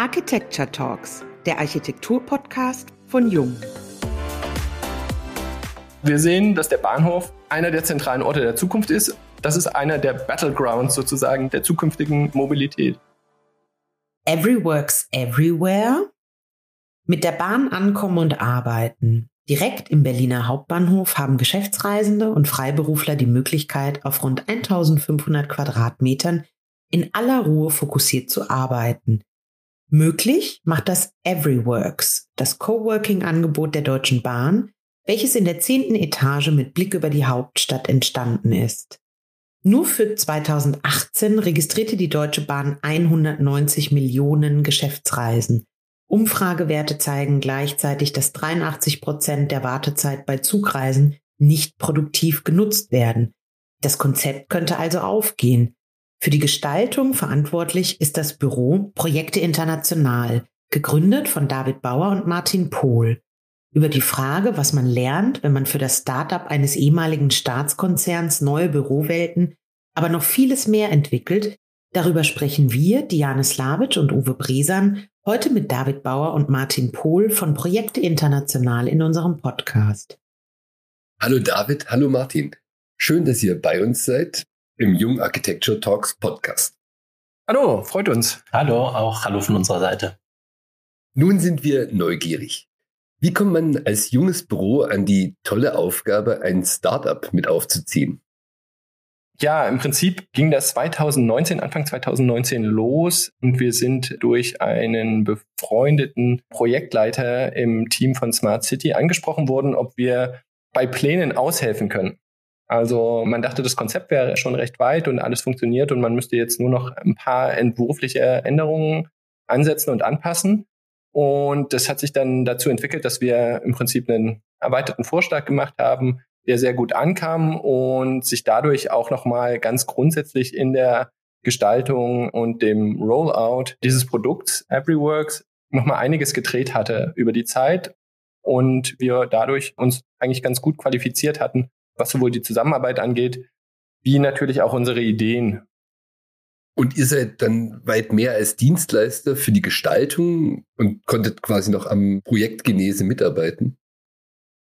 Architecture Talks, der Architektur-Podcast von Jung. Wir sehen, dass der Bahnhof einer der zentralen Orte der Zukunft ist. Das ist einer der Battlegrounds sozusagen der zukünftigen Mobilität. Every works everywhere. Mit der Bahn ankommen und arbeiten. Direkt im Berliner Hauptbahnhof haben Geschäftsreisende und Freiberufler die Möglichkeit, auf rund 1500 Quadratmetern in aller Ruhe fokussiert zu arbeiten. Möglich macht das Everyworks, das Coworking-Angebot der Deutschen Bahn, welches in der zehnten Etage mit Blick über die Hauptstadt entstanden ist. Nur für 2018 registrierte die Deutsche Bahn 190 Millionen Geschäftsreisen. Umfragewerte zeigen gleichzeitig, dass 83 Prozent der Wartezeit bei Zugreisen nicht produktiv genutzt werden. Das Konzept könnte also aufgehen. Für die Gestaltung verantwortlich ist das Büro Projekte International, gegründet von David Bauer und Martin Pohl. Über die Frage, was man lernt, wenn man für das Startup eines ehemaligen Staatskonzerns neue Bürowelten, aber noch vieles mehr entwickelt, darüber sprechen wir, Diane Slavic und Uwe Bresan, heute mit David Bauer und Martin Pohl von Projekte International in unserem Podcast. Hallo David, hallo Martin. Schön, dass ihr bei uns seid im Jung Architecture Talks Podcast. Hallo, freut uns. Hallo, auch hallo von unserer Seite. Nun sind wir neugierig. Wie kommt man als junges Büro an die tolle Aufgabe, ein Startup mit aufzuziehen? Ja, im Prinzip ging das 2019, Anfang 2019 los und wir sind durch einen befreundeten Projektleiter im Team von Smart City angesprochen worden, ob wir bei Plänen aushelfen können. Also man dachte, das Konzept wäre schon recht weit und alles funktioniert und man müsste jetzt nur noch ein paar entwurfliche Änderungen ansetzen und anpassen. Und das hat sich dann dazu entwickelt, dass wir im Prinzip einen erweiterten Vorschlag gemacht haben, der sehr gut ankam und sich dadurch auch nochmal ganz grundsätzlich in der Gestaltung und dem Rollout dieses Produkts Everyworks nochmal einiges gedreht hatte über die Zeit und wir dadurch uns eigentlich ganz gut qualifiziert hatten, was sowohl die Zusammenarbeit angeht, wie natürlich auch unsere Ideen. Und ihr seid dann weit mehr als Dienstleister für die Gestaltung und konntet quasi noch am Projekt Genese mitarbeiten?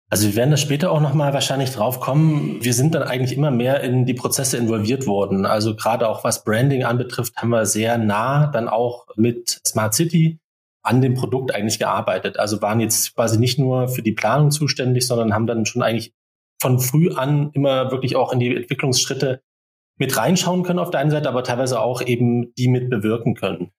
Also wir werden da später auch nochmal wahrscheinlich drauf kommen. Wir sind dann eigentlich immer mehr in die Prozesse involviert worden. Also gerade auch was Branding anbetrifft, haben wir sehr nah dann auch mit Smart City an dem Produkt eigentlich gearbeitet. Also waren jetzt quasi nicht nur für die Planung zuständig, sondern haben dann schon eigentlich von früh an immer wirklich auch in die Entwicklungsschritte mit reinschauen können auf der einen Seite, aber teilweise auch eben die mit bewirken können.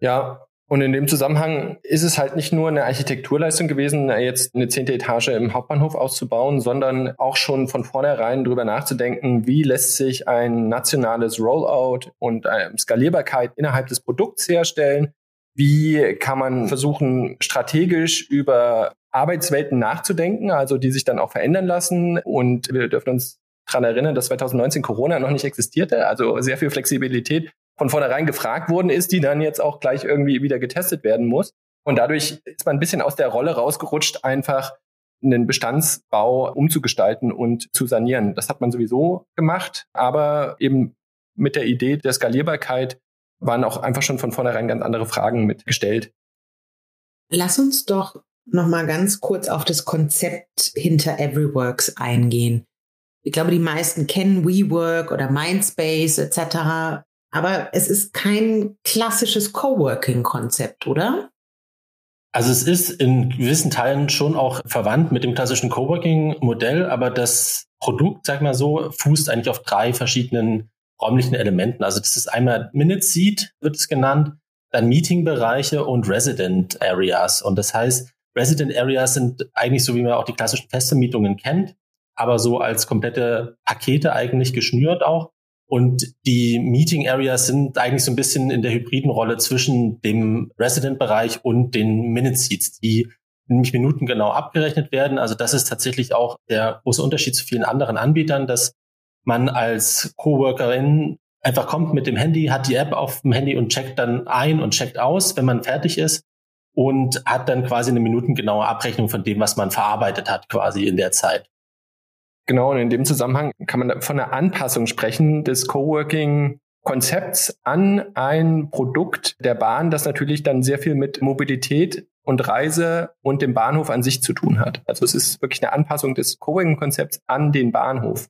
Ja, und in dem Zusammenhang ist es halt nicht nur eine Architekturleistung gewesen, jetzt eine zehnte Etage im Hauptbahnhof auszubauen, sondern auch schon von vornherein drüber nachzudenken, wie lässt sich ein nationales Rollout und Skalierbarkeit innerhalb des Produkts herstellen. Wie kann man versuchen, strategisch über Arbeitswelten nachzudenken, also die sich dann auch verändern lassen. Und wir dürfen uns daran erinnern, dass 2019 Corona noch nicht existierte, also sehr viel Flexibilität von vornherein gefragt worden ist, die dann jetzt auch gleich irgendwie wieder getestet werden muss. Und dadurch ist man ein bisschen aus der Rolle rausgerutscht, einfach einen Bestandsbau umzugestalten und zu sanieren. Das hat man sowieso gemacht, aber eben mit der Idee der Skalierbarkeit waren auch einfach schon von vornherein ganz andere Fragen mitgestellt. Lass uns doch nochmal ganz kurz auf das Konzept hinter Everyworks eingehen. Ich glaube, die meisten kennen WeWork oder Mindspace etc. Aber es ist kein klassisches Coworking-Konzept, oder? Also es ist in gewissen Teilen schon auch verwandt mit dem klassischen Coworking-Modell, aber das Produkt, sag mal so, fußt eigentlich auf drei verschiedenen räumlichen Elementen. Also das ist einmal Minute Seat, wird es genannt, dann Meeting-Bereiche und Resident Areas. Und das heißt, Resident Areas sind eigentlich so, wie man auch die klassischen Feste-Mietungen kennt, aber so als komplette Pakete eigentlich geschnürt auch. Und die Meeting Areas sind eigentlich so ein bisschen in der hybriden Rolle zwischen dem Resident-Bereich und den Minute Seats, die nämlich Minuten genau abgerechnet werden. Also das ist tatsächlich auch der große Unterschied zu vielen anderen Anbietern, dass man als Coworkerin einfach kommt mit dem Handy, hat die App auf dem Handy und checkt dann ein und checkt aus, wenn man fertig ist und hat dann quasi eine minutengenaue Abrechnung von dem, was man verarbeitet hat, quasi in der Zeit. Genau, und in dem Zusammenhang kann man von einer Anpassung sprechen des Coworking Konzepts an ein Produkt der Bahn, das natürlich dann sehr viel mit Mobilität und Reise und dem Bahnhof an sich zu tun hat. Also es ist wirklich eine Anpassung des Coworking-Konzepts an den Bahnhof,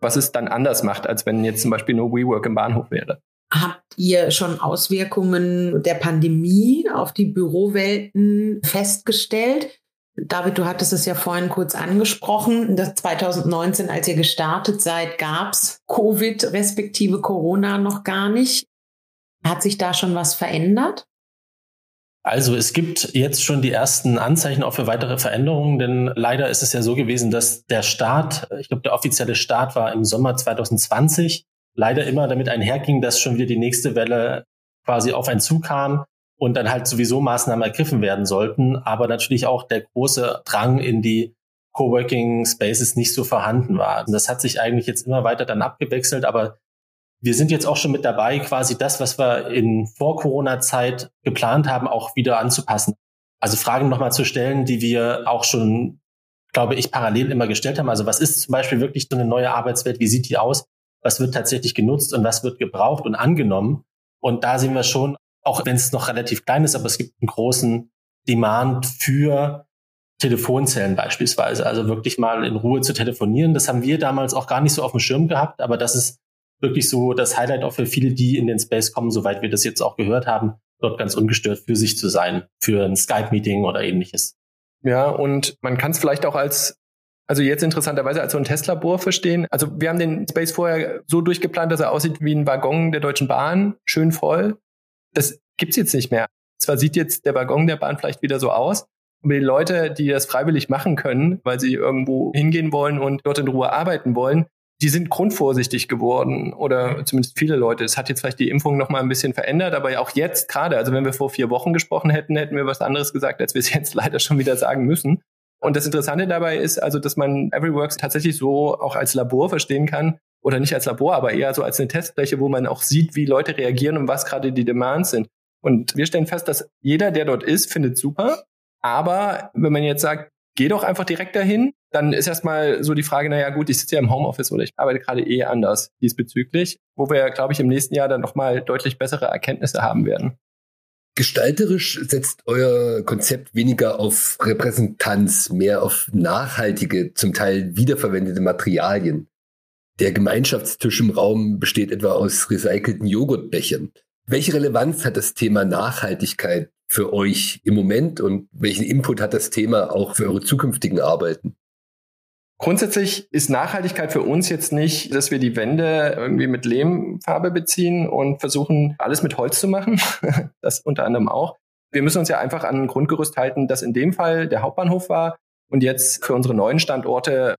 was es dann anders macht, als wenn jetzt zum Beispiel nur WeWork im Bahnhof wäre. Habt ihr schon Auswirkungen der Pandemie auf die Bürowelten festgestellt? David, du hattest es ja vorhin kurz angesprochen, dass 2019, als ihr gestartet seid, gab es Covid respektive Corona noch gar nicht. Hat sich da schon was verändert? Also es gibt jetzt schon die ersten Anzeichen auch für weitere Veränderungen, denn leider ist es ja so gewesen, dass der Start, ich glaube der offizielle Start war im Sommer 2020, leider immer damit einherging, dass schon wieder die nächste Welle quasi auf einen zukam und dann halt sowieso Maßnahmen ergriffen werden sollten, aber natürlich auch der große Drang in die Coworking Spaces nicht so vorhanden war. Und das hat sich eigentlich jetzt immer weiter dann abgewechselt, aber wir sind jetzt auch schon mit dabei, quasi das, was wir in Vor-Corona-Zeit geplant haben, auch wieder anzupassen. Also Fragen nochmal zu stellen, die wir auch schon, glaube ich, parallel immer gestellt haben. Also was ist zum Beispiel wirklich so eine neue Arbeitswelt? Wie sieht die aus? Was wird tatsächlich genutzt und was wird gebraucht und angenommen? Und da sehen wir schon, auch wenn es noch relativ klein ist, aber es gibt einen großen Demand für Telefonzellen beispielsweise. Also wirklich mal in Ruhe zu telefonieren. Das haben wir damals auch gar nicht so auf dem Schirm gehabt, aber das ist wirklich so das Highlight auch für viele, die in den Space kommen, soweit wir das jetzt auch gehört haben, dort ganz ungestört für sich zu sein, für ein Skype-Meeting oder ähnliches. Ja, und man kann es vielleicht auch als also jetzt interessanterweise als so ein Testlabor verstehen. Also wir haben den Space vorher so durchgeplant, dass er aussieht wie ein Waggon der Deutschen Bahn, schön voll. Das gibt's jetzt nicht mehr. Zwar sieht jetzt der Waggon der Bahn vielleicht wieder so aus, aber die Leute, die das freiwillig machen können, weil sie irgendwo hingehen wollen und dort in Ruhe arbeiten wollen, die sind grundvorsichtig geworden oder zumindest viele Leute. Es hat jetzt vielleicht die Impfung noch mal ein bisschen verändert, aber auch jetzt gerade, also wenn wir vor vier Wochen gesprochen hätten, hätten wir was anderes gesagt, als wir es jetzt leider schon wieder sagen müssen. Und das Interessante dabei ist also, dass man Everyworks tatsächlich so auch als Labor verstehen kann oder nicht als Labor, aber eher so als eine Testfläche, wo man auch sieht, wie Leute reagieren und was gerade die Demands sind. Und wir stellen fest, dass jeder, der dort ist, findet super. Aber wenn man jetzt sagt, geh doch einfach direkt dahin, dann ist erstmal so die Frage, naja gut, ich sitze ja im Homeoffice oder ich arbeite gerade eh anders diesbezüglich, wo wir, glaube ich, im nächsten Jahr dann nochmal deutlich bessere Erkenntnisse haben werden. Gestalterisch setzt euer Konzept weniger auf Repräsentanz, mehr auf nachhaltige, zum Teil wiederverwendete Materialien. Der Gemeinschaftstisch im Raum besteht etwa aus recycelten Joghurtbechern. Welche Relevanz hat das Thema Nachhaltigkeit für euch im Moment und welchen Input hat das Thema auch für eure zukünftigen Arbeiten? Grundsätzlich ist Nachhaltigkeit für uns jetzt nicht, dass wir die Wände irgendwie mit Lehmfarbe beziehen und versuchen, alles mit Holz zu machen. das unter anderem auch. Wir müssen uns ja einfach an ein Grundgerüst halten, das in dem Fall der Hauptbahnhof war und jetzt für unsere neuen Standorte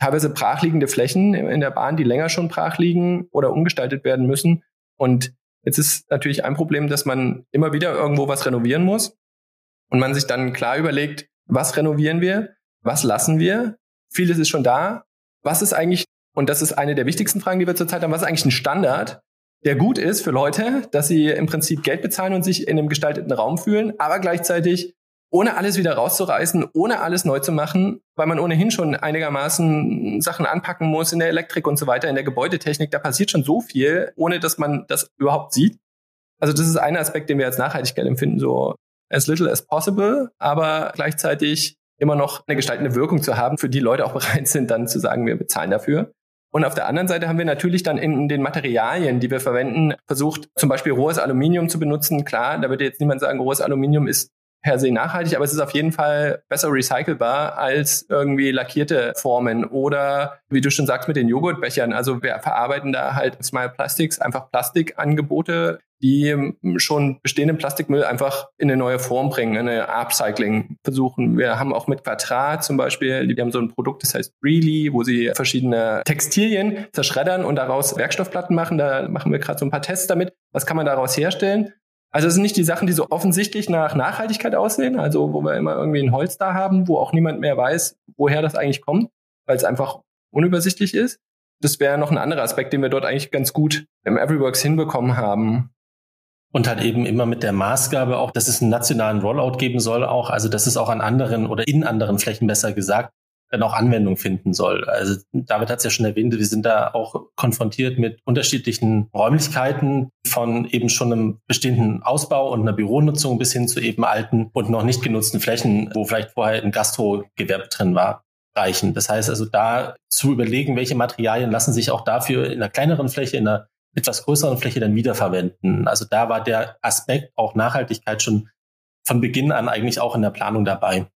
teilweise brachliegende Flächen in der Bahn, die länger schon brach liegen oder umgestaltet werden müssen. Und jetzt ist natürlich ein Problem, dass man immer wieder irgendwo was renovieren muss und man sich dann klar überlegt, was renovieren wir, was lassen wir, vieles ist schon da. Was ist eigentlich, und das ist eine der wichtigsten Fragen, die wir zurzeit haben, was ist eigentlich ein Standard, der gut ist für Leute, dass sie im Prinzip Geld bezahlen und sich in einem gestalteten Raum fühlen, aber gleichzeitig ohne alles wieder rauszureißen, ohne alles neu zu machen, weil man ohnehin schon einigermaßen Sachen anpacken muss in der Elektrik und so weiter, in der Gebäudetechnik, da passiert schon so viel, ohne dass man das überhaupt sieht. Also das ist ein Aspekt, den wir als Nachhaltigkeit empfinden, so as little as possible, aber gleichzeitig immer noch eine gestaltende Wirkung zu haben, für die Leute auch bereit sind, dann zu sagen, wir bezahlen dafür. Und auf der anderen Seite haben wir natürlich dann in den Materialien, die wir verwenden, versucht, zum Beispiel rohes Aluminium zu benutzen. Klar, da würde jetzt niemand sagen, rohes Aluminium ist per se nachhaltig, aber es ist auf jeden Fall besser recycelbar als irgendwie lackierte Formen oder wie du schon sagst mit den Joghurtbechern. Also wir verarbeiten da halt Smile Plastics, einfach Plastikangebote, die schon bestehenden Plastikmüll einfach in eine neue Form bringen, eine Upcycling versuchen. Wir haben auch mit Quadrat zum Beispiel, die haben so ein Produkt, das heißt Really, wo sie verschiedene Textilien zerschreddern und daraus Werkstoffplatten machen. Da machen wir gerade so ein paar Tests damit. Was kann man daraus herstellen? Also es sind nicht die Sachen, die so offensichtlich nach Nachhaltigkeit aussehen, also wo wir immer irgendwie ein Holz da haben, wo auch niemand mehr weiß, woher das eigentlich kommt, weil es einfach unübersichtlich ist. Das wäre noch ein anderer Aspekt, den wir dort eigentlich ganz gut im Everyworks hinbekommen haben. Und halt eben immer mit der Maßgabe auch, dass es einen nationalen Rollout geben soll auch, also dass es auch an anderen oder in anderen Flächen besser gesagt, dann auch Anwendung finden soll. Also David hat es ja schon erwähnt, wir sind da auch konfrontiert mit unterschiedlichen Räumlichkeiten von eben schon einem bestehenden Ausbau und einer Büronutzung bis hin zu eben alten und noch nicht genutzten Flächen, wo vielleicht vorher ein Gastrogewerbe drin war reichen. Das heißt also da zu überlegen, welche Materialien lassen sich auch dafür in einer kleineren Fläche, in einer etwas größeren Fläche dann wiederverwenden. Also da war der Aspekt auch Nachhaltigkeit schon von Beginn an eigentlich auch in der Planung dabei.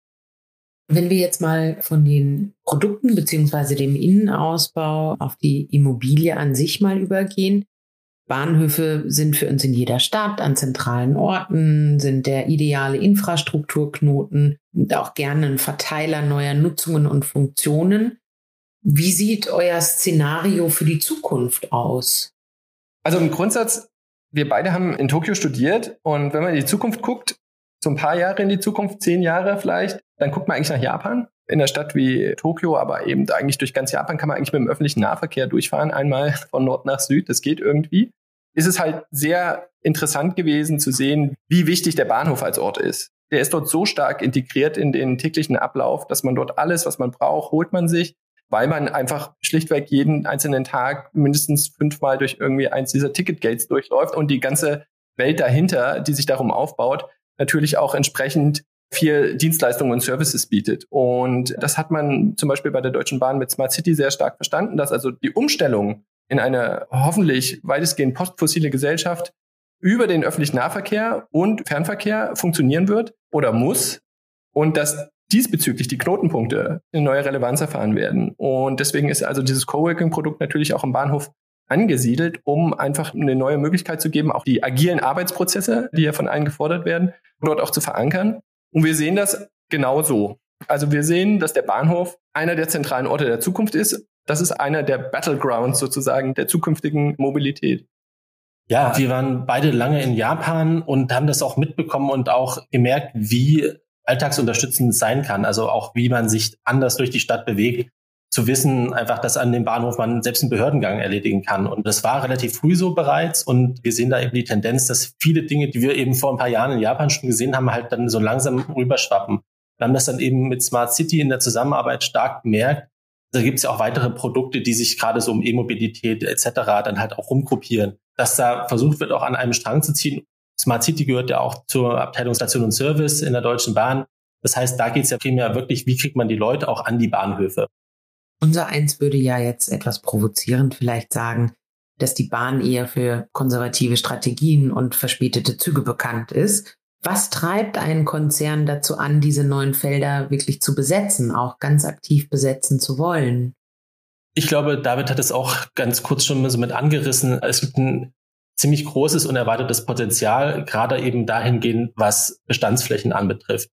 Wenn wir jetzt mal von den Produkten beziehungsweise dem Innenausbau auf die Immobilie an sich mal übergehen. Bahnhöfe sind für uns in jeder Stadt an zentralen Orten, sind der ideale Infrastrukturknoten und auch gerne ein Verteiler neuer Nutzungen und Funktionen. Wie sieht euer Szenario für die Zukunft aus? Also im Grundsatz, wir beide haben in Tokio studiert und wenn man in die Zukunft guckt, so ein paar Jahre in die Zukunft, zehn Jahre vielleicht, dann guckt man eigentlich nach Japan. In einer Stadt wie Tokio, aber eben eigentlich durch ganz Japan kann man eigentlich mit dem öffentlichen Nahverkehr durchfahren, einmal von Nord nach Süd. Das geht irgendwie. Ist es halt sehr interessant gewesen zu sehen, wie wichtig der Bahnhof als Ort ist. Der ist dort so stark integriert in den täglichen Ablauf, dass man dort alles, was man braucht, holt man sich, weil man einfach schlichtweg jeden einzelnen Tag mindestens fünfmal durch irgendwie eins dieser Ticketgates durchläuft und die ganze Welt dahinter, die sich darum aufbaut, natürlich auch entsprechend viel Dienstleistungen und Services bietet. Und das hat man zum Beispiel bei der Deutschen Bahn mit Smart City sehr stark verstanden, dass also die Umstellung in eine hoffentlich weitestgehend postfossile Gesellschaft über den öffentlichen Nahverkehr und Fernverkehr funktionieren wird oder muss und dass diesbezüglich die Knotenpunkte eine neue Relevanz erfahren werden. Und deswegen ist also dieses Coworking-Produkt natürlich auch im Bahnhof angesiedelt, um einfach eine neue Möglichkeit zu geben, auch die agilen Arbeitsprozesse, die ja von allen gefordert werden, dort auch zu verankern. Und wir sehen das genauso. Also wir sehen, dass der Bahnhof einer der zentralen Orte der Zukunft ist. Das ist einer der Battlegrounds sozusagen der zukünftigen Mobilität. Ja, wir waren beide lange in Japan und haben das auch mitbekommen und auch gemerkt, wie alltagsunterstützend sein kann. Also auch, wie man sich anders durch die Stadt bewegt zu wissen, einfach, dass an dem Bahnhof man selbst einen Behördengang erledigen kann. Und das war relativ früh so bereits. Und wir sehen da eben die Tendenz, dass viele Dinge, die wir eben vor ein paar Jahren in Japan schon gesehen haben, halt dann so langsam rüberschwappen. Wir haben das dann eben mit Smart City in der Zusammenarbeit stark gemerkt. Da gibt es ja auch weitere Produkte, die sich gerade so um E-Mobilität etc. dann halt auch rumgruppieren. Dass da versucht wird, auch an einem Strang zu ziehen. Smart City gehört ja auch zur Abteilung Station und Service in der Deutschen Bahn. Das heißt, da geht es ja primär wirklich, wie kriegt man die Leute auch an die Bahnhöfe. Unser Eins würde ja jetzt etwas provozierend vielleicht sagen, dass die Bahn eher für konservative Strategien und verspätete Züge bekannt ist. Was treibt einen Konzern dazu an, diese neuen Felder wirklich zu besetzen, auch ganz aktiv besetzen zu wollen? Ich glaube, David hat es auch ganz kurz schon so mit angerissen. Es gibt ein ziemlich großes und erweitertes Potenzial, gerade eben dahingehend, was Bestandsflächen anbetrifft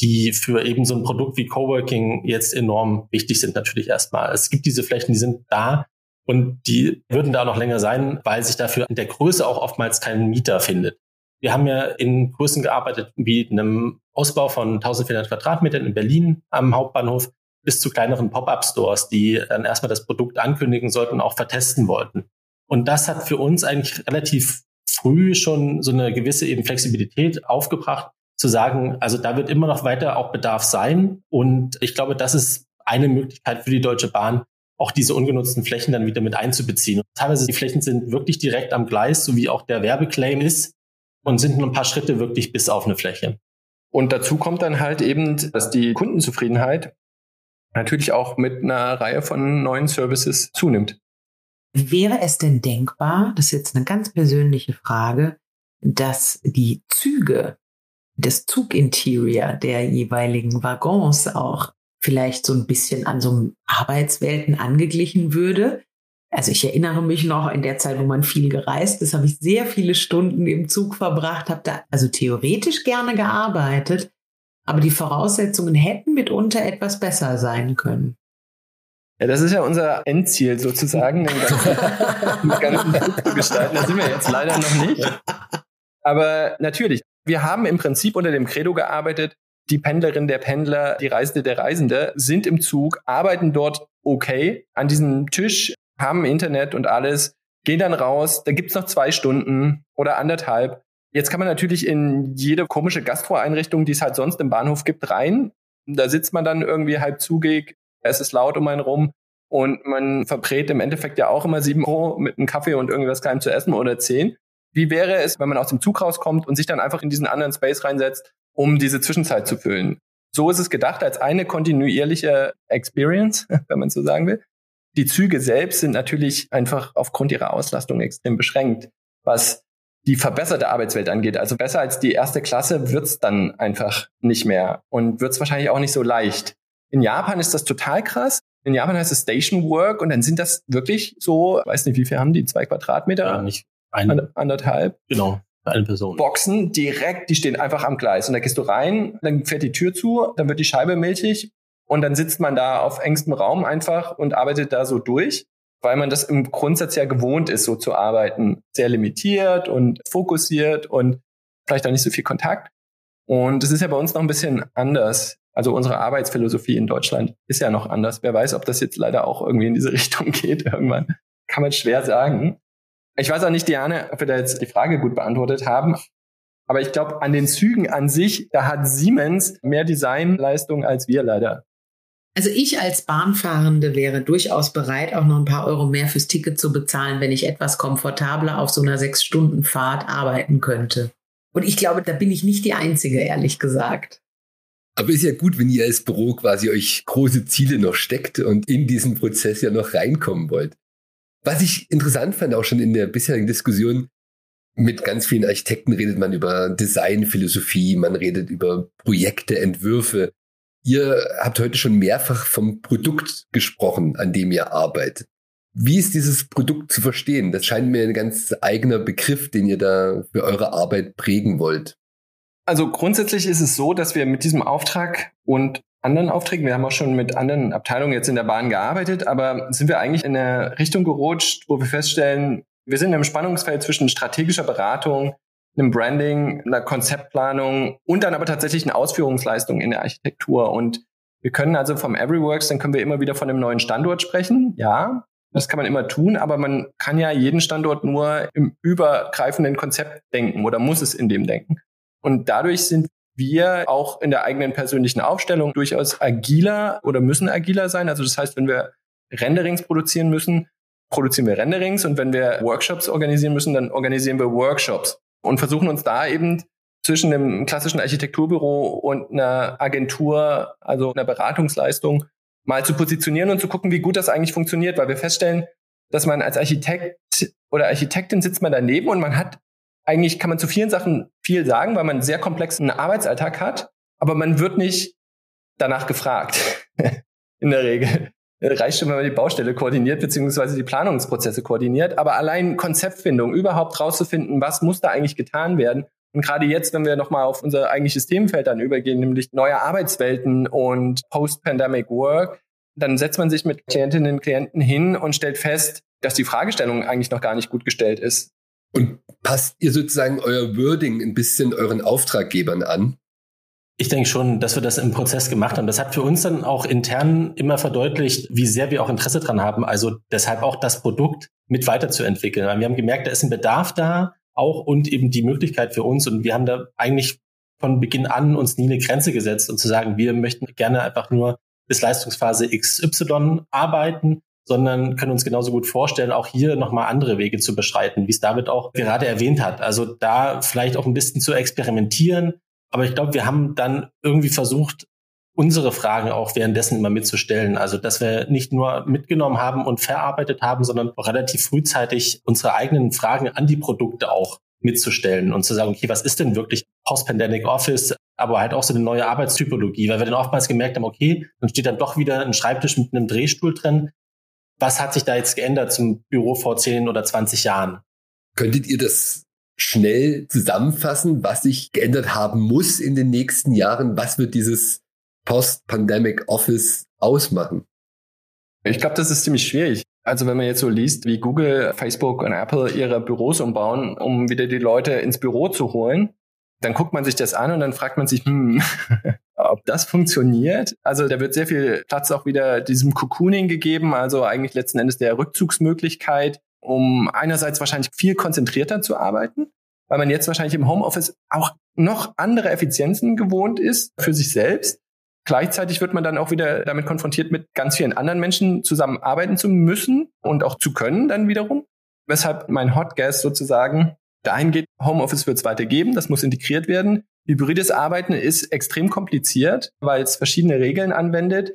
die für eben so ein Produkt wie Coworking jetzt enorm wichtig sind natürlich erstmal. Es gibt diese Flächen, die sind da und die würden da noch länger sein, weil sich dafür in der Größe auch oftmals kein Mieter findet. Wir haben ja in Größen gearbeitet wie einem Ausbau von 1400 Quadratmetern in Berlin am Hauptbahnhof bis zu kleineren Pop-up-Stores, die dann erstmal das Produkt ankündigen sollten und auch vertesten wollten. Und das hat für uns eigentlich relativ früh schon so eine gewisse eben Flexibilität aufgebracht, zu sagen, also da wird immer noch weiter auch Bedarf sein. Und ich glaube, das ist eine Möglichkeit für die Deutsche Bahn, auch diese ungenutzten Flächen dann wieder mit einzubeziehen. Und teilweise die Flächen sind wirklich direkt am Gleis, so wie auch der Werbeclaim ist, und sind nur ein paar Schritte wirklich bis auf eine Fläche. Und dazu kommt dann halt eben, dass die Kundenzufriedenheit natürlich auch mit einer Reihe von neuen Services zunimmt. Wäre es denn denkbar, das ist jetzt eine ganz persönliche Frage, dass die Züge das Zuginterior der jeweiligen Waggons auch vielleicht so ein bisschen an so Arbeitswelten angeglichen würde. Also ich erinnere mich noch in der Zeit, wo man viel gereist ist, habe ich sehr viele Stunden im Zug verbracht, habe da also theoretisch gerne gearbeitet, aber die Voraussetzungen hätten mitunter etwas besser sein können. Ja, das ist ja unser Endziel sozusagen, den ganzen, den ganzen Zug zu gestalten. Da sind wir jetzt leider noch nicht. Aber natürlich, wir haben im Prinzip unter dem Credo gearbeitet, die Pendlerin der Pendler, die Reisende der Reisende sind im Zug, arbeiten dort okay an diesem Tisch, haben Internet und alles, gehen dann raus, da gibt's noch zwei Stunden oder anderthalb. Jetzt kann man natürlich in jede komische Gastroeinrichtung, die es halt sonst im Bahnhof gibt, rein. Da sitzt man dann irgendwie halb zugig, es ist laut um einen rum und man verbrät im Endeffekt ja auch immer sieben Euro mit einem Kaffee und irgendwas klein zu essen oder zehn. Wie wäre es, wenn man aus dem Zug rauskommt und sich dann einfach in diesen anderen Space reinsetzt, um diese Zwischenzeit zu füllen? So ist es gedacht als eine kontinuierliche Experience, wenn man so sagen will. Die Züge selbst sind natürlich einfach aufgrund ihrer Auslastung extrem beschränkt, was die verbesserte Arbeitswelt angeht. Also besser als die erste Klasse wird's dann einfach nicht mehr und wird's wahrscheinlich auch nicht so leicht. In Japan ist das total krass. In Japan heißt es Station Work und dann sind das wirklich so, weiß nicht, wie viel haben die? Zwei Quadratmeter? Ja, nicht eine, anderthalb. Genau. Eine Person. Boxen direkt, die stehen einfach am Gleis. Und da gehst du rein, dann fährt die Tür zu, dann wird die Scheibe milchig und dann sitzt man da auf engstem Raum einfach und arbeitet da so durch, weil man das im Grundsatz ja gewohnt ist, so zu arbeiten. Sehr limitiert und fokussiert und vielleicht auch nicht so viel Kontakt. Und das ist ja bei uns noch ein bisschen anders. Also unsere Arbeitsphilosophie in Deutschland ist ja noch anders. Wer weiß, ob das jetzt leider auch irgendwie in diese Richtung geht irgendwann. Kann man schwer sagen. Ich weiß auch nicht, Diane, ob wir da jetzt die Frage gut beantwortet haben. Aber ich glaube, an den Zügen an sich, da hat Siemens mehr Designleistung als wir leider. Also ich als Bahnfahrende wäre durchaus bereit, auch noch ein paar Euro mehr fürs Ticket zu bezahlen, wenn ich etwas komfortabler auf so einer Sechs-Stunden-Fahrt arbeiten könnte. Und ich glaube, da bin ich nicht die Einzige, ehrlich gesagt. Aber ist ja gut, wenn ihr als Büro quasi euch große Ziele noch steckt und in diesen Prozess ja noch reinkommen wollt. Was ich interessant fand, auch schon in der bisherigen Diskussion, mit ganz vielen Architekten redet man über Designphilosophie, man redet über Projekte, Entwürfe. Ihr habt heute schon mehrfach vom Produkt gesprochen, an dem ihr arbeitet. Wie ist dieses Produkt zu verstehen? Das scheint mir ein ganz eigener Begriff, den ihr da für eure Arbeit prägen wollt. Also grundsätzlich ist es so, dass wir mit diesem Auftrag und anderen Aufträgen, wir haben auch schon mit anderen Abteilungen jetzt in der Bahn gearbeitet, aber sind wir eigentlich in eine Richtung gerutscht, wo wir feststellen, wir sind im Spannungsfeld zwischen strategischer Beratung, einem Branding, einer Konzeptplanung und dann aber tatsächlich eine Ausführungsleistung in der Architektur. Und wir können also vom Everyworks, dann können wir immer wieder von einem neuen Standort sprechen. Ja, das kann man immer tun, aber man kann ja jeden Standort nur im übergreifenden Konzept denken oder muss es in dem denken. Und dadurch sind wir auch in der eigenen persönlichen Aufstellung durchaus agiler oder müssen agiler sein. Also das heißt, wenn wir Renderings produzieren müssen, produzieren wir Renderings und wenn wir Workshops organisieren müssen, dann organisieren wir Workshops und versuchen uns da eben zwischen einem klassischen Architekturbüro und einer Agentur, also einer Beratungsleistung, mal zu positionieren und zu gucken, wie gut das eigentlich funktioniert, weil wir feststellen, dass man als Architekt oder Architektin sitzt man daneben und man hat eigentlich kann man zu vielen Sachen viel sagen, weil man einen sehr komplexen Arbeitsalltag hat, aber man wird nicht danach gefragt. In der Regel. Reicht schon, wenn man die Baustelle koordiniert, beziehungsweise die Planungsprozesse koordiniert. Aber allein Konzeptfindung, überhaupt rauszufinden, was muss da eigentlich getan werden. Und gerade jetzt, wenn wir nochmal auf unser eigentliches Themenfeld dann übergehen, nämlich neue Arbeitswelten und Post-Pandemic Work, dann setzt man sich mit Klientinnen und Klienten hin und stellt fest, dass die Fragestellung eigentlich noch gar nicht gut gestellt ist. Und passt ihr sozusagen euer Wording ein bisschen euren Auftraggebern an? Ich denke schon, dass wir das im Prozess gemacht haben. Das hat für uns dann auch intern immer verdeutlicht, wie sehr wir auch Interesse dran haben. Also deshalb auch das Produkt mit weiterzuentwickeln. wir haben gemerkt, da ist ein Bedarf da auch und eben die Möglichkeit für uns. Und wir haben da eigentlich von Beginn an uns nie eine Grenze gesetzt und zu sagen, wir möchten gerne einfach nur bis Leistungsphase XY arbeiten sondern können uns genauso gut vorstellen, auch hier nochmal andere Wege zu beschreiten, wie es David auch gerade erwähnt hat. Also da vielleicht auch ein bisschen zu experimentieren. Aber ich glaube, wir haben dann irgendwie versucht, unsere Fragen auch währenddessen immer mitzustellen. Also, dass wir nicht nur mitgenommen haben und verarbeitet haben, sondern auch relativ frühzeitig unsere eigenen Fragen an die Produkte auch mitzustellen und zu sagen, okay, was ist denn wirklich Post-Pandemic Office, aber halt auch so eine neue Arbeitstypologie, weil wir dann oftmals gemerkt haben, okay, dann steht dann doch wieder ein Schreibtisch mit einem Drehstuhl drin, was hat sich da jetzt geändert zum Büro vor 10 oder 20 Jahren? Könntet ihr das schnell zusammenfassen, was sich geändert haben muss in den nächsten Jahren? Was wird dieses Post-Pandemic Office ausmachen? Ich glaube, das ist ziemlich schwierig. Also wenn man jetzt so liest, wie Google, Facebook und Apple ihre Büros umbauen, um wieder die Leute ins Büro zu holen, dann guckt man sich das an und dann fragt man sich, hm, ob das funktioniert. Also da wird sehr viel Platz auch wieder diesem Cocooning gegeben, also eigentlich letzten Endes der Rückzugsmöglichkeit, um einerseits wahrscheinlich viel konzentrierter zu arbeiten, weil man jetzt wahrscheinlich im Homeoffice auch noch andere Effizienzen gewohnt ist für sich selbst. Gleichzeitig wird man dann auch wieder damit konfrontiert, mit ganz vielen anderen Menschen zusammenarbeiten zu müssen und auch zu können dann wiederum. Weshalb mein Hot Gas sozusagen dahin geht, Homeoffice wird es weitergeben, das muss integriert werden. Hybrides Arbeiten ist extrem kompliziert, weil es verschiedene Regeln anwendet,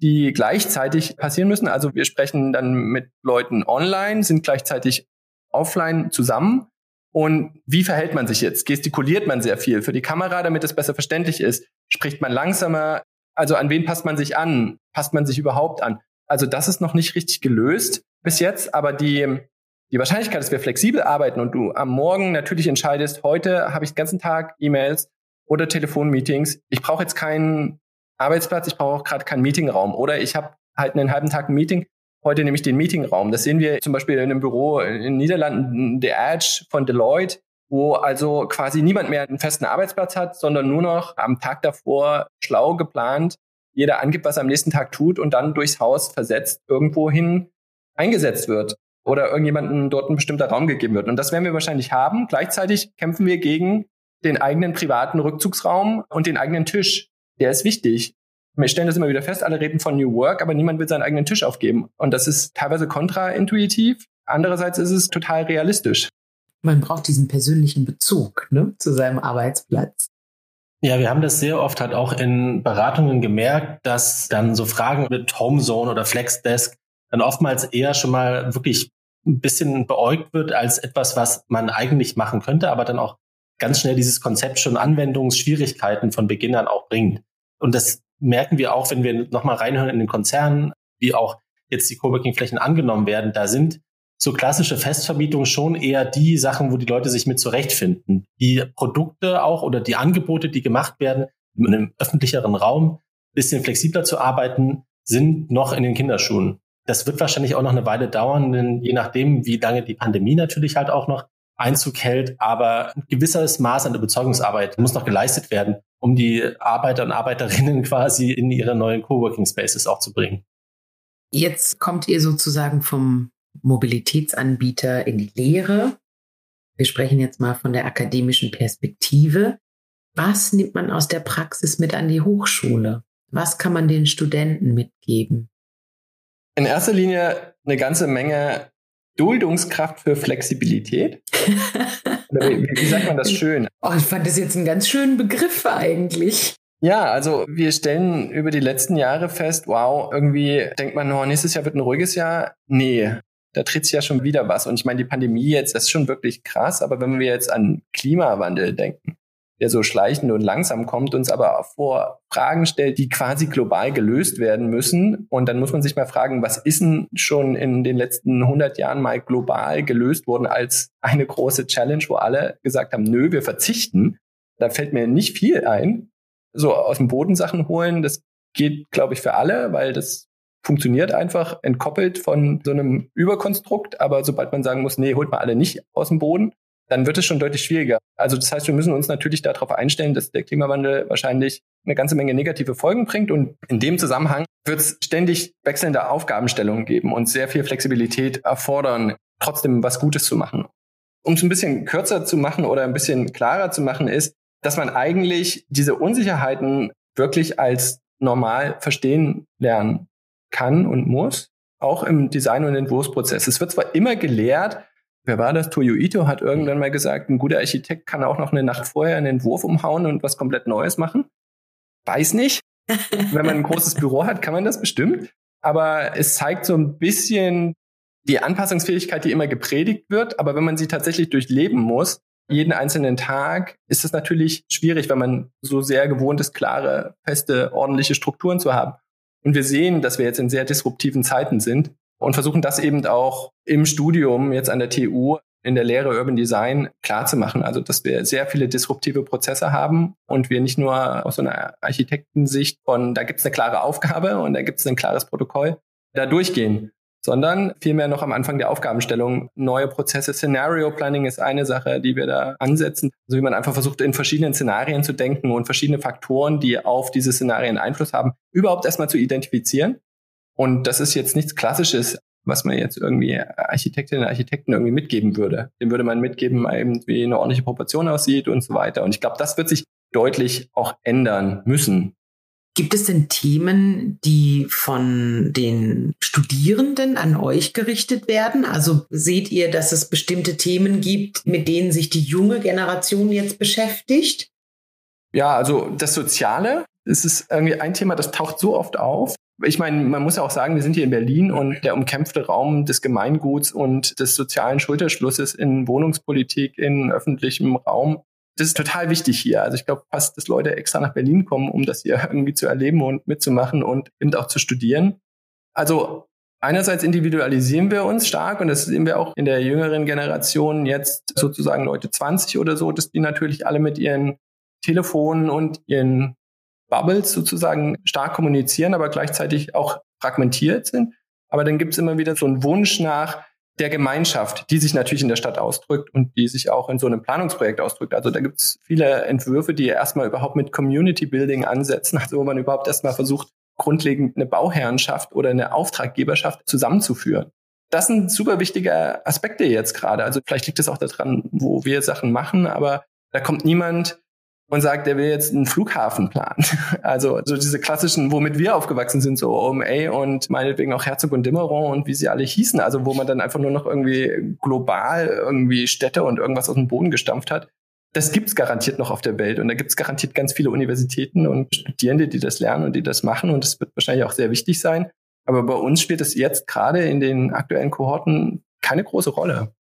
die gleichzeitig passieren müssen. Also wir sprechen dann mit Leuten online, sind gleichzeitig offline zusammen. Und wie verhält man sich jetzt? Gestikuliert man sehr viel für die Kamera, damit es besser verständlich ist? Spricht man langsamer? Also an wen passt man sich an? Passt man sich überhaupt an? Also das ist noch nicht richtig gelöst bis jetzt, aber die, die Wahrscheinlichkeit, dass wir flexibel arbeiten und du am Morgen natürlich entscheidest, heute habe ich den ganzen Tag E-Mails oder Telefonmeetings. Ich brauche jetzt keinen Arbeitsplatz, ich brauche auch gerade keinen Meetingraum oder ich habe halt einen halben Tag ein Meeting. Heute nehme ich den Meetingraum. Das sehen wir zum Beispiel in einem Büro in den Niederlanden, The Edge von Deloitte, wo also quasi niemand mehr einen festen Arbeitsplatz hat, sondern nur noch am Tag davor schlau geplant, jeder angibt, was er am nächsten Tag tut und dann durchs Haus versetzt irgendwohin eingesetzt wird oder irgendjemandem dort ein bestimmter Raum gegeben wird. Und das werden wir wahrscheinlich haben. Gleichzeitig kämpfen wir gegen den eigenen privaten Rückzugsraum und den eigenen Tisch. Der ist wichtig. Wir stellen das immer wieder fest, alle reden von New Work, aber niemand will seinen eigenen Tisch aufgeben. Und das ist teilweise kontraintuitiv. Andererseits ist es total realistisch. Man braucht diesen persönlichen Bezug ne, zu seinem Arbeitsplatz. Ja, wir haben das sehr oft halt auch in Beratungen gemerkt, dass dann so Fragen mit Homezone oder Flexdesk dann oftmals eher schon mal wirklich ein bisschen beäugt wird als etwas, was man eigentlich machen könnte, aber dann auch ganz schnell dieses Konzept schon Anwendungsschwierigkeiten von Beginn an auch bringt. Und das merken wir auch, wenn wir nochmal reinhören in den Konzernen, wie auch jetzt die Coworking-Flächen angenommen werden. Da sind so klassische Festvermietungen schon eher die Sachen, wo die Leute sich mit zurechtfinden. Die Produkte auch oder die Angebote, die gemacht werden, in einem öffentlicheren Raum, bisschen flexibler zu arbeiten, sind noch in den Kinderschuhen. Das wird wahrscheinlich auch noch eine Weile dauern, denn je nachdem, wie lange die Pandemie natürlich halt auch noch Einzug hält, aber ein gewisses Maß an Überzeugungsarbeit muss noch geleistet werden, um die Arbeiter und Arbeiterinnen quasi in ihre neuen Coworking Spaces auch zu bringen. Jetzt kommt ihr sozusagen vom Mobilitätsanbieter in die Lehre. Wir sprechen jetzt mal von der akademischen Perspektive. Was nimmt man aus der Praxis mit an die Hochschule? Was kann man den Studenten mitgeben? In erster Linie eine ganze Menge Duldungskraft für Flexibilität. wie, wie, sagt man das schön? Oh, ich fand das jetzt einen ganz schönen Begriff eigentlich. Ja, also wir stellen über die letzten Jahre fest, wow, irgendwie denkt man, oh, nächstes Jahr wird ein ruhiges Jahr. Nee, da tritt sich ja schon wieder was. Und ich meine, die Pandemie jetzt, das ist schon wirklich krass, aber wenn wir jetzt an Klimawandel denken, der so schleichend und langsam kommt, uns aber vor Fragen stellt, die quasi global gelöst werden müssen. Und dann muss man sich mal fragen, was ist denn schon in den letzten 100 Jahren mal global gelöst worden als eine große Challenge, wo alle gesagt haben, nö, wir verzichten. Da fällt mir nicht viel ein. So aus dem Boden Sachen holen, das geht, glaube ich, für alle, weil das funktioniert einfach entkoppelt von so einem Überkonstrukt. Aber sobald man sagen muss, nee, holt mal alle nicht aus dem Boden, dann wird es schon deutlich schwieriger. Also das heißt, wir müssen uns natürlich darauf einstellen, dass der Klimawandel wahrscheinlich eine ganze Menge negative Folgen bringt. Und in dem Zusammenhang wird es ständig wechselnde Aufgabenstellungen geben und sehr viel Flexibilität erfordern, trotzdem was Gutes zu machen. Um es ein bisschen kürzer zu machen oder ein bisschen klarer zu machen, ist, dass man eigentlich diese Unsicherheiten wirklich als normal verstehen lernen kann und muss, auch im Design- und Entwurfsprozess. Es wird zwar immer gelehrt, wer war das? Toyo Ito hat irgendwann mal gesagt, ein guter Architekt kann auch noch eine Nacht vorher einen Entwurf umhauen und was komplett Neues machen. Weiß nicht. Wenn man ein großes Büro hat, kann man das bestimmt. Aber es zeigt so ein bisschen die Anpassungsfähigkeit, die immer gepredigt wird. Aber wenn man sie tatsächlich durchleben muss, jeden einzelnen Tag, ist es natürlich schwierig, wenn man so sehr gewohnt ist, klare, feste, ordentliche Strukturen zu haben. Und wir sehen, dass wir jetzt in sehr disruptiven Zeiten sind und versuchen das eben auch im Studium jetzt an der TU in der Lehre Urban Design klar zu machen. Also, dass wir sehr viele disruptive Prozesse haben und wir nicht nur aus so einer Architektensicht von, da gibt es eine klare Aufgabe und da gibt es ein klares Protokoll, da durchgehen, sondern vielmehr noch am Anfang der Aufgabenstellung neue Prozesse. Scenario Planning ist eine Sache, die wir da ansetzen. Also wie man einfach versucht, in verschiedenen Szenarien zu denken und verschiedene Faktoren, die auf diese Szenarien Einfluss haben, überhaupt erstmal zu identifizieren und das ist jetzt nichts Klassisches, was man jetzt irgendwie Architektinnen und Architekten irgendwie mitgeben würde. Dem würde man mitgeben, eben wie eine ordentliche Proportion aussieht und so weiter. Und ich glaube, das wird sich deutlich auch ändern müssen. Gibt es denn Themen, die von den Studierenden an euch gerichtet werden? Also seht ihr, dass es bestimmte Themen gibt, mit denen sich die junge Generation jetzt beschäftigt? Ja, also das Soziale, das ist irgendwie ein Thema, das taucht so oft auf. Ich meine, man muss ja auch sagen, wir sind hier in Berlin und der umkämpfte Raum des Gemeinguts und des sozialen Schulterschlusses in Wohnungspolitik, in öffentlichem Raum, das ist total wichtig hier. Also ich glaube fast, dass Leute extra nach Berlin kommen, um das hier irgendwie zu erleben und mitzumachen und eben auch zu studieren. Also einerseits individualisieren wir uns stark und das sehen wir auch in der jüngeren Generation jetzt sozusagen Leute 20 oder so, dass die natürlich alle mit ihren Telefonen und ihren Bubbles sozusagen stark kommunizieren, aber gleichzeitig auch fragmentiert sind. Aber dann gibt es immer wieder so einen Wunsch nach, der Gemeinschaft, die sich natürlich in der Stadt ausdrückt und die sich auch in so einem Planungsprojekt ausdrückt. Also da gibt es viele Entwürfe, die erstmal überhaupt mit Community Building ansetzen, also wo man überhaupt erstmal versucht, grundlegend eine Bauherrenschaft oder eine Auftraggeberschaft zusammenzuführen. Das sind super wichtige Aspekte jetzt gerade. Also vielleicht liegt es auch daran, wo wir Sachen machen, aber da kommt niemand und sagt, er will jetzt einen Flughafen planen. Also so diese klassischen, womit wir aufgewachsen sind, so OMA und meinetwegen auch Herzog und Dimmeron und wie sie alle hießen, also wo man dann einfach nur noch irgendwie global irgendwie Städte und irgendwas aus dem Boden gestampft hat. Das gibt's garantiert noch auf der Welt und da gibt's garantiert ganz viele Universitäten und Studierende, die das lernen und die das machen und das wird wahrscheinlich auch sehr wichtig sein. Aber bei uns spielt es jetzt gerade in den aktuellen Kohorten keine große Rolle.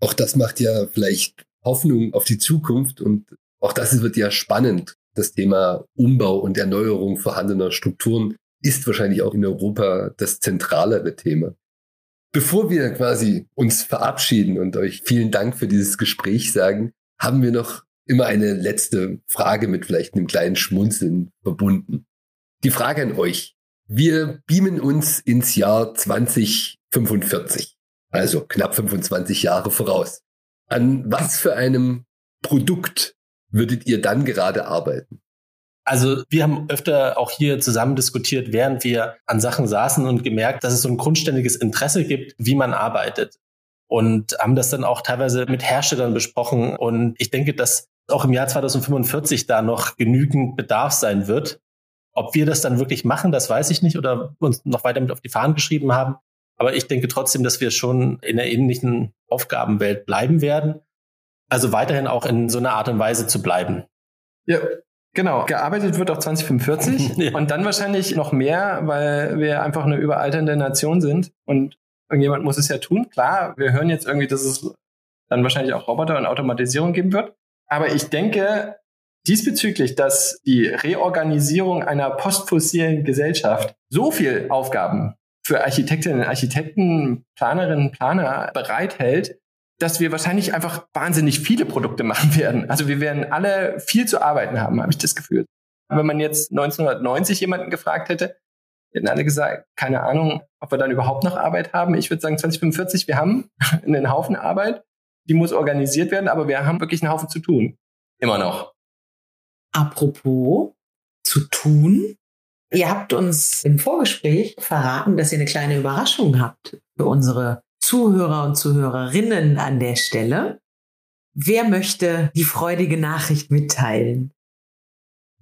Auch das macht ja vielleicht Hoffnung auf die Zukunft und auch das wird ja spannend. Das Thema Umbau und Erneuerung vorhandener Strukturen ist wahrscheinlich auch in Europa das zentralere Thema. Bevor wir quasi uns verabschieden und euch vielen Dank für dieses Gespräch sagen, haben wir noch immer eine letzte Frage mit vielleicht einem kleinen Schmunzeln verbunden. Die Frage an euch. Wir beamen uns ins Jahr 2045, also knapp 25 Jahre voraus. An was für einem Produkt würdet ihr dann gerade arbeiten? Also wir haben öfter auch hier zusammen diskutiert, während wir an Sachen saßen und gemerkt, dass es so ein grundständiges Interesse gibt, wie man arbeitet. Und haben das dann auch teilweise mit Herstellern besprochen. Und ich denke, dass auch im Jahr 2045 da noch genügend Bedarf sein wird. Ob wir das dann wirklich machen, das weiß ich nicht oder uns noch weiter mit auf die Fahnen geschrieben haben. Aber ich denke trotzdem, dass wir schon in der ähnlichen Aufgabenwelt bleiben werden. Also weiterhin auch in so einer Art und Weise zu bleiben. Ja, Genau, gearbeitet wird auch 2045 ja. und dann wahrscheinlich noch mehr, weil wir einfach eine überalternde Nation sind und irgendjemand muss es ja tun. Klar, wir hören jetzt irgendwie, dass es dann wahrscheinlich auch Roboter und Automatisierung geben wird. Aber ich denke diesbezüglich, dass die Reorganisierung einer postfossilen Gesellschaft so viel Aufgaben für Architektinnen, Architekten, Planerinnen, Planer bereithält, dass wir wahrscheinlich einfach wahnsinnig viele Produkte machen werden. Also wir werden alle viel zu arbeiten haben, habe ich das Gefühl. Wenn man jetzt 1990 jemanden gefragt hätte, hätten alle gesagt, keine Ahnung, ob wir dann überhaupt noch Arbeit haben. Ich würde sagen 2045, wir haben einen Haufen Arbeit, die muss organisiert werden, aber wir haben wirklich einen Haufen zu tun. Immer noch. Apropos zu tun. Ihr habt uns im Vorgespräch verraten, dass ihr eine kleine Überraschung habt für unsere Zuhörer und Zuhörerinnen an der Stelle. Wer möchte die freudige Nachricht mitteilen?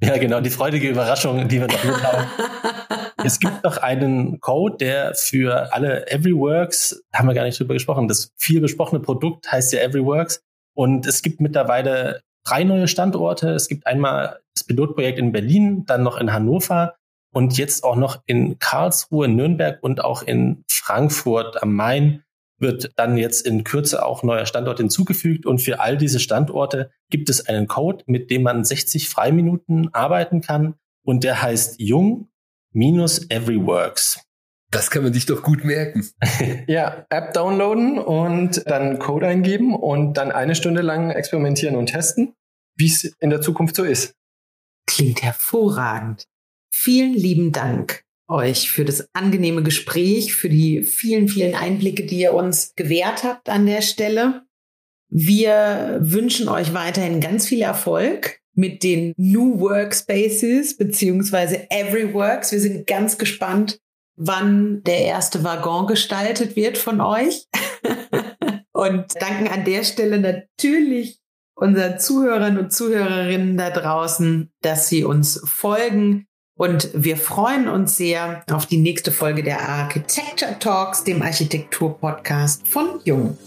Ja, genau, die freudige Überraschung, die wir noch mitteilen. es gibt noch einen Code, der für alle Everyworks, haben wir gar nicht drüber gesprochen, das viel besprochene Produkt heißt ja Everyworks. Und es gibt mittlerweile drei neue Standorte. Es gibt einmal das Pilotprojekt in Berlin, dann noch in Hannover und jetzt auch noch in Karlsruhe, Nürnberg und auch in Frankfurt am Main wird dann jetzt in Kürze auch neuer Standort hinzugefügt. Und für all diese Standorte gibt es einen Code, mit dem man 60 Freiminuten arbeiten kann. Und der heißt Jung minus Everyworks. Das kann man sich doch gut merken. ja, App downloaden und dann Code eingeben und dann eine Stunde lang experimentieren und testen, wie es in der Zukunft so ist. Klingt hervorragend. Vielen lieben Dank euch für das angenehme Gespräch, für die vielen, vielen Einblicke, die ihr uns gewährt habt an der Stelle. Wir wünschen euch weiterhin ganz viel Erfolg mit den New Workspaces beziehungsweise Everyworks. Wir sind ganz gespannt, wann der erste Waggon gestaltet wird von euch. und danken an der Stelle natürlich unseren Zuhörern und Zuhörerinnen da draußen, dass sie uns folgen, Und wir freuen uns sehr auf die nächste Folge der Architecture Talks, dem Architektur-Podcast von Jung.